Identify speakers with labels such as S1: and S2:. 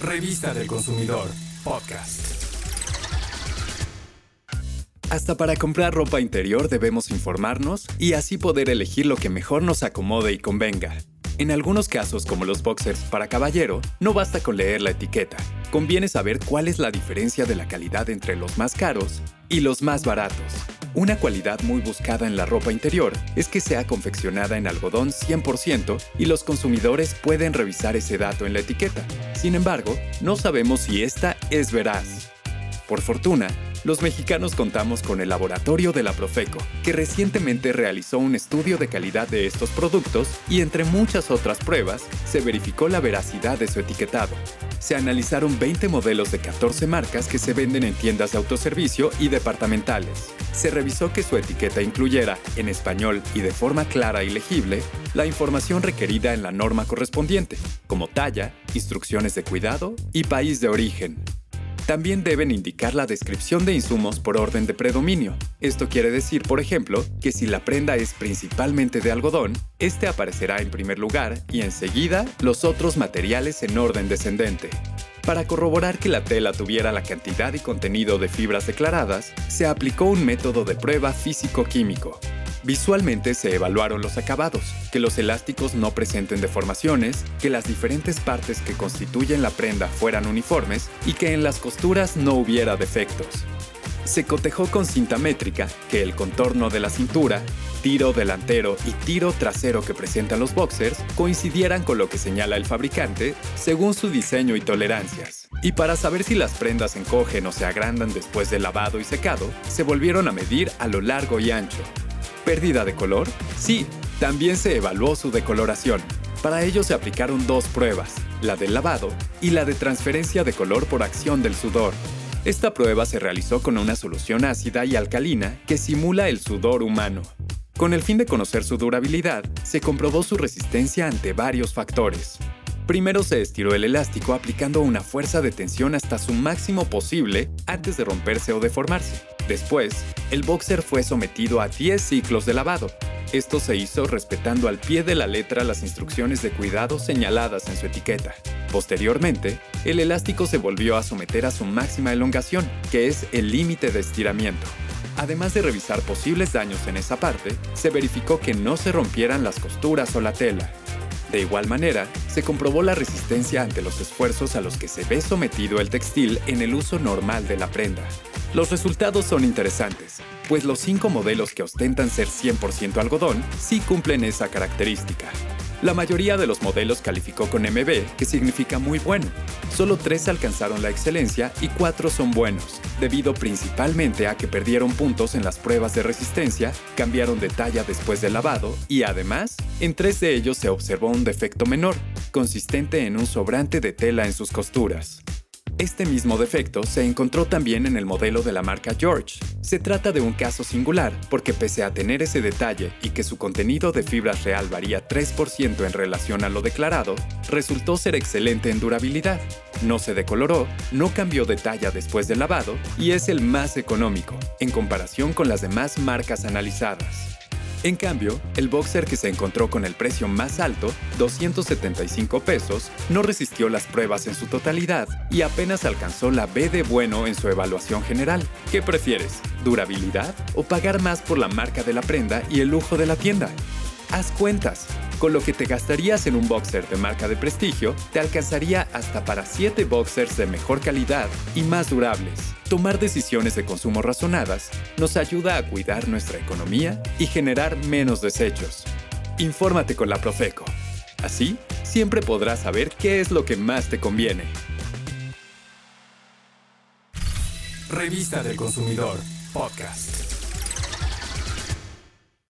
S1: Revista del Consumidor, podcast.
S2: Hasta para comprar ropa interior debemos informarnos y así poder elegir lo que mejor nos acomode y convenga. En algunos casos, como los boxers para caballero, no basta con leer la etiqueta. Conviene saber cuál es la diferencia de la calidad entre los más caros y los más baratos. Una cualidad muy buscada en la ropa interior es que sea confeccionada en algodón 100% y los consumidores pueden revisar ese dato en la etiqueta. Sin embargo, no sabemos si esta es veraz. Por fortuna, los mexicanos contamos con el laboratorio de la Profeco, que recientemente realizó un estudio de calidad de estos productos y entre muchas otras pruebas se verificó la veracidad de su etiquetado. Se analizaron 20 modelos de 14 marcas que se venden en tiendas de autoservicio y departamentales. Se revisó que su etiqueta incluyera, en español y de forma clara y legible, la información requerida en la norma correspondiente, como talla, instrucciones de cuidado y país de origen. También deben indicar la descripción de insumos por orden de predominio. Esto quiere decir, por ejemplo, que si la prenda es principalmente de algodón, este aparecerá en primer lugar y enseguida los otros materiales en orden descendente. Para corroborar que la tela tuviera la cantidad y contenido de fibras declaradas, se aplicó un método de prueba físico-químico, Visualmente se evaluaron los acabados, que los elásticos no presenten deformaciones, que las diferentes partes que constituyen la prenda fueran uniformes y que en las costuras no hubiera defectos. Se cotejó con cinta métrica que el contorno de la cintura, tiro delantero y tiro trasero que presentan los boxers coincidieran con lo que señala el fabricante según su diseño y tolerancias. Y para saber si las prendas encogen o se agrandan después de lavado y secado, se volvieron a medir a lo largo y ancho, pérdida de color? Sí, también se evaluó su decoloración. Para ello se aplicaron dos pruebas, la del lavado y la de transferencia de color por acción del sudor. Esta prueba se realizó con una solución ácida y alcalina que simula el sudor humano. Con el fin de conocer su durabilidad, se comprobó su resistencia ante varios factores. Primero se estiró el elástico aplicando una fuerza de tensión hasta su máximo posible antes de romperse o deformarse. Después, el boxer fue sometido a 10 ciclos de lavado. Esto se hizo respetando al pie de la letra las instrucciones de cuidado señaladas en su etiqueta. Posteriormente, el elástico se volvió a someter a su máxima elongación, que es el límite de estiramiento. Además de revisar posibles daños en esa parte, se verificó que no se rompieran las costuras o la tela. De igual manera, se comprobó la resistencia ante los esfuerzos a los que se ve sometido el textil en el uso normal de la prenda. Los resultados son interesantes, pues los cinco modelos que ostentan ser 100% algodón sí cumplen esa característica. La mayoría de los modelos calificó con MB, que significa muy bueno. Solo tres alcanzaron la excelencia y cuatro son buenos, debido principalmente a que perdieron puntos en las pruebas de resistencia, cambiaron de talla después del lavado y además, en tres de ellos se observó un defecto menor, consistente en un sobrante de tela en sus costuras. Este mismo defecto se encontró también en el modelo de la marca George. Se trata de un caso singular porque pese a tener ese detalle y que su contenido de fibras real varía 3% en relación a lo declarado, resultó ser excelente en durabilidad. No se decoloró, no cambió de talla después del lavado y es el más económico, en comparación con las demás marcas analizadas. En cambio, el boxer que se encontró con el precio más alto, 275 pesos, no resistió las pruebas en su totalidad y apenas alcanzó la B de bueno en su evaluación general. ¿Qué prefieres? ¿Durabilidad o pagar más por la marca de la prenda y el lujo de la tienda? Haz cuentas. Con lo que te gastarías en un boxer de marca de prestigio, te alcanzaría hasta para 7 boxers de mejor calidad y más durables. Tomar decisiones de consumo razonadas nos ayuda a cuidar nuestra economía y generar menos desechos. Infórmate con la Profeco. Así, siempre podrás saber qué es lo que más te conviene.
S1: Revista del Consumidor, podcast.